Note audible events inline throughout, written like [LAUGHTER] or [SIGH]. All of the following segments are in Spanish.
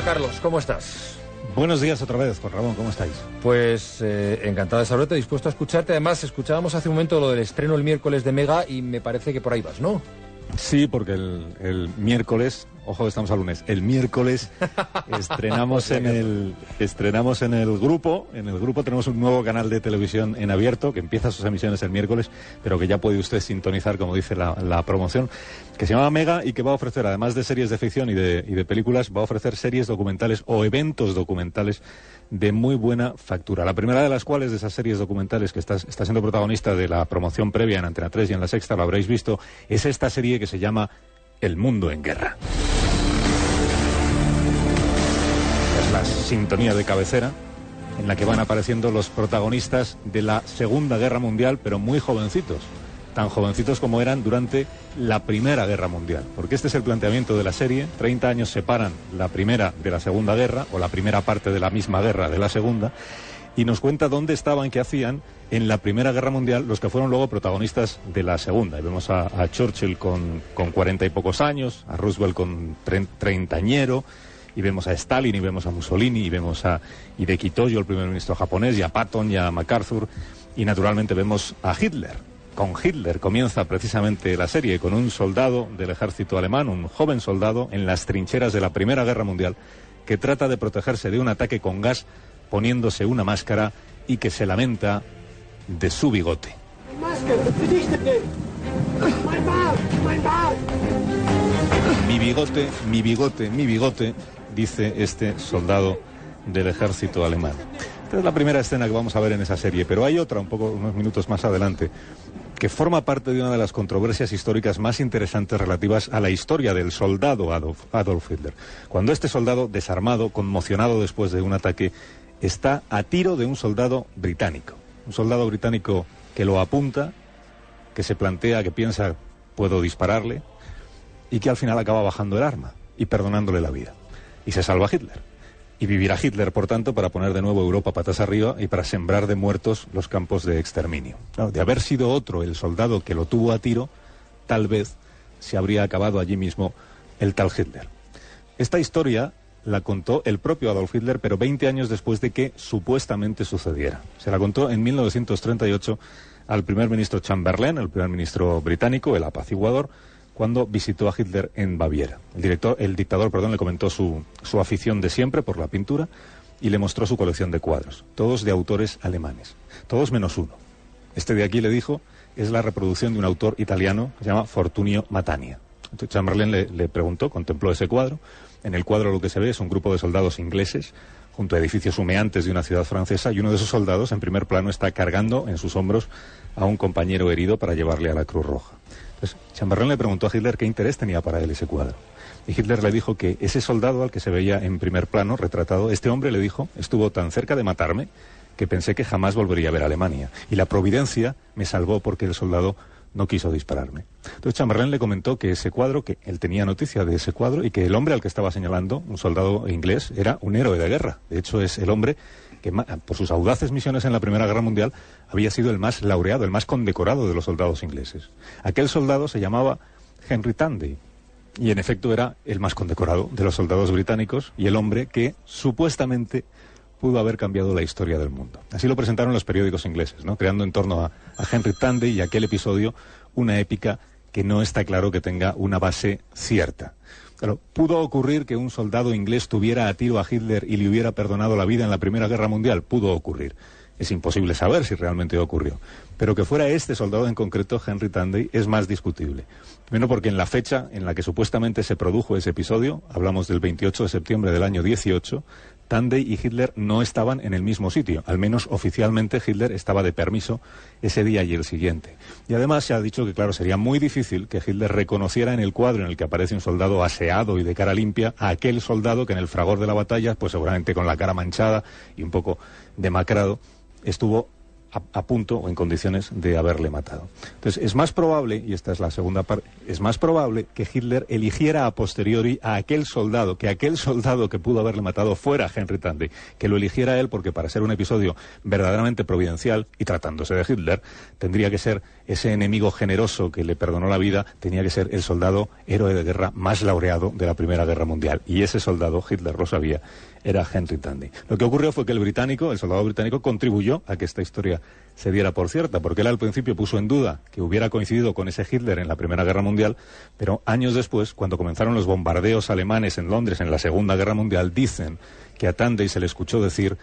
Hola Carlos, ¿cómo estás? Buenos días otra vez, Juan Ramón, ¿cómo estáis? Pues eh, encantado de saludarte, dispuesto a escucharte. Además, escuchábamos hace un momento lo del estreno el miércoles de Mega y me parece que por ahí vas, ¿no? Sí, porque el, el miércoles, ojo, estamos al lunes, el miércoles [LAUGHS] estrenamos en el estrenamos en el grupo, en el grupo tenemos un nuevo canal de televisión en abierto que empieza sus emisiones el miércoles, pero que ya puede usted sintonizar, como dice la, la promoción, que se llama Mega y que va a ofrecer, además de series de ficción y de, y de películas, va a ofrecer series documentales o eventos documentales de muy buena factura. La primera de las cuales, de esas series documentales que está, está siendo protagonista de la promoción previa en Antena 3 y en La Sexta, lo habréis visto, es esta serie que se llama El Mundo en Guerra. Es la sintonía de cabecera en la que van apareciendo los protagonistas de la Segunda Guerra Mundial, pero muy jovencitos tan jovencitos como eran durante la Primera Guerra Mundial. Porque este es el planteamiento de la serie. 30 años separan la Primera de la Segunda Guerra, o la primera parte de la misma guerra de la Segunda, y nos cuenta dónde estaban, qué hacían en la Primera Guerra Mundial los que fueron luego protagonistas de la Segunda. Y vemos a, Churchill con, con 40 y pocos años, a Roosevelt con tre treintañero, y vemos a Stalin, y vemos a Mussolini, y vemos a Hideki Toyo, el primer ministro japonés, y a Patton, y a MacArthur, y naturalmente vemos a Hitler, con Hitler comienza precisamente la serie, con un soldado del ejército alemán, un joven soldado, en las trincheras de la Primera Guerra Mundial, que trata de protegerse de un ataque con gas poniéndose una máscara y que se lamenta de su bigote. Mi bigote, mi bigote, mi bigote, dice este soldado del ejército alemán. Esta es la primera escena que vamos a ver en esa serie, pero hay otra un poco unos minutos más adelante que forma parte de una de las controversias históricas más interesantes relativas a la historia del soldado Adolf, Adolf, Hitler. Cuando este soldado, desarmado, conmocionado después de un ataque, está a tiro de un soldado británico. Un soldado británico que lo apunta, que se plantea, que piensa, puedo dispararle, y que al final acaba bajando el arma y perdonándole la vida. Y se salva Hitler y vivirá Hitler, por tanto, para poner de nuevo Europa patas arriba y para sembrar de muertos los campos de exterminio. No, de haber sido otro el soldado que lo tuvo a tiro, tal vez se habría acabado allí mismo el tal Hitler. Esta historia la contó el propio Adolf Hitler, pero 20 años después de que supuestamente sucediera. Se la contó en 1938 al primer ministro Chamberlain, el primer ministro británico, el apaciguador, cuando visitó a Hitler en Baviera. El, director, el dictador perdón, le comentó su, su afición de siempre por la pintura y le mostró su colección de cuadros, todos de autores alemanes, todos menos uno. Este de aquí le dijo es la reproducción de un autor italiano que se llama Fortunio Matania. Chamberlain le, le, preguntó, contempló ese cuadro. En el cuadro lo que se ve es un grupo de soldados ingleses junto a edificios humeantes de una ciudad francesa y uno de esos soldados en primer plano está cargando en sus hombros a un compañero herido para llevarle a la Cruz Roja. Entonces, Chamberlain le preguntó a Hitler qué interés tenía para él ese cuadro. Y Hitler le dijo que ese soldado al que se veía en primer plano, retratado, este hombre le dijo, estuvo tan cerca de matarme que pensé que jamás volvería a ver a Alemania. Y la providencia me salvó porque el soldado no quiso dispararme. Entonces Chamberlain le comentó que ese cuadro, que él tenía noticia de ese cuadro y que el hombre al que estaba señalando, un soldado inglés, era un héroe de guerra. De hecho, es el hombre que por sus audaces misiones en la Primera Guerra Mundial había sido el más laureado, el más condecorado de los soldados ingleses. Aquel soldado se llamaba Henry Tandy y en efecto era el más condecorado de los soldados británicos y el hombre que supuestamente pudo haber cambiado la historia del mundo. Así lo presentaron los periódicos ingleses, ¿no? creando en torno a, a Henry Tandy y aquel episodio una épica que no está claro que tenga una base cierta. Claro, ¿pudo ocurrir que un soldado inglés tuviera a tiro a Hitler y le hubiera perdonado la vida en la Primera Guerra Mundial? Pudo ocurrir. Es imposible saber si realmente ocurrió. Pero que fuera este soldado en concreto, Henry Tandy, es más discutible. Primero porque en la fecha en la que supuestamente se produjo ese episodio, hablamos del 28 de septiembre del año 18, Tandy y Hitler no estaban en el mismo sitio. Al menos oficialmente Hitler estaba de permiso ese día y el siguiente. Y además se ha dicho que, claro, sería muy difícil que Hitler reconociera en el cuadro en el que aparece un soldado aseado y de cara limpia a aquel soldado que en el fragor de la batalla, pues seguramente con la cara manchada y un poco demacrado, estuvo a, punto o en condiciones de haberle matado. Entonces, es más probable, y esta es la segunda parte, es más probable que Hitler eligiera a posteriori a aquel soldado, que aquel soldado que pudo haberle matado fuera Henry Tandy, que lo eligiera él porque para ser un episodio verdaderamente providencial, y tratándose de Hitler, tendría que ser ese enemigo generoso que le perdonó la vida, tenía que ser el soldado héroe de guerra más laureado de la Primera Guerra Mundial. Y ese soldado, Hitler lo sabía, era Henry Tandy. Lo que ocurrió fue que el británico, el soldado británico, contribuyó a que esta historia se diera por cierta, porque él al principio puso en duda que hubiera coincidido con ese Hitler en la Primera Guerra Mundial, pero años después, cuando comenzaron los bombardeos alemanes en Londres en la Segunda Guerra Mundial, dicen que a Tandy se le escuchó decir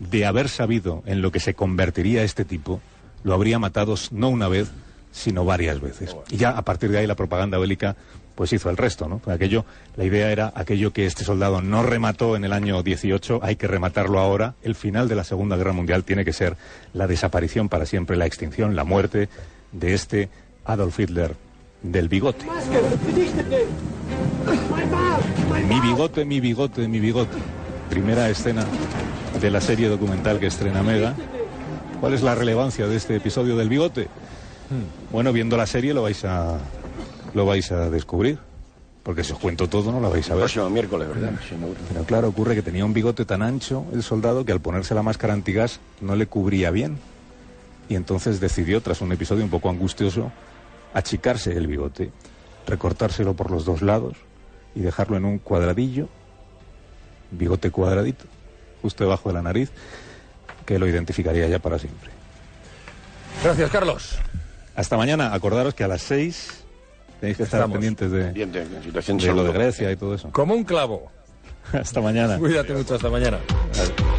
de haber sabido en lo que se convertiría este tipo, lo habría matado no una vez, sino varias veces. Y ya a partir de ahí la propaganda bélica pues hizo el resto, ¿no? Aquello, la idea era aquello que este soldado no remató en el año 18, hay que rematarlo ahora. El final de la Segunda Guerra Mundial tiene que ser la desaparición para siempre, la extinción, la muerte de este Adolf Hitler del bigote. Mi bigote, mi bigote, mi bigote. Primera escena de la serie documental que estrena Mega. ¿Cuál es la relevancia de este episodio del bigote? Bueno, viendo la serie lo vais a lo vais a descubrir. Porque si os cuento todo no lo vais a ver. Próximo miércoles, ¿verdad? Pero claro, ocurre que tenía un bigote tan ancho el soldado que al ponerse la máscara antigas no le cubría bien. Y entonces decidió, tras un episodio un poco angustioso, achicarse el bigote, recortárselo por los dos lados y dejarlo en un cuadradillo, bigote cuadradito, justo debajo de la nariz, que lo identificaría ya para siempre. Gracias, Carlos. Hasta mañana. Acordaros que a las seis tenéis que estar Estamos. pendientes de, Bien, de, de situación de de lo de. Grecia y todo eso. Como un clavo. Hasta mañana. Cuídate mucho, hasta mañana. Vale.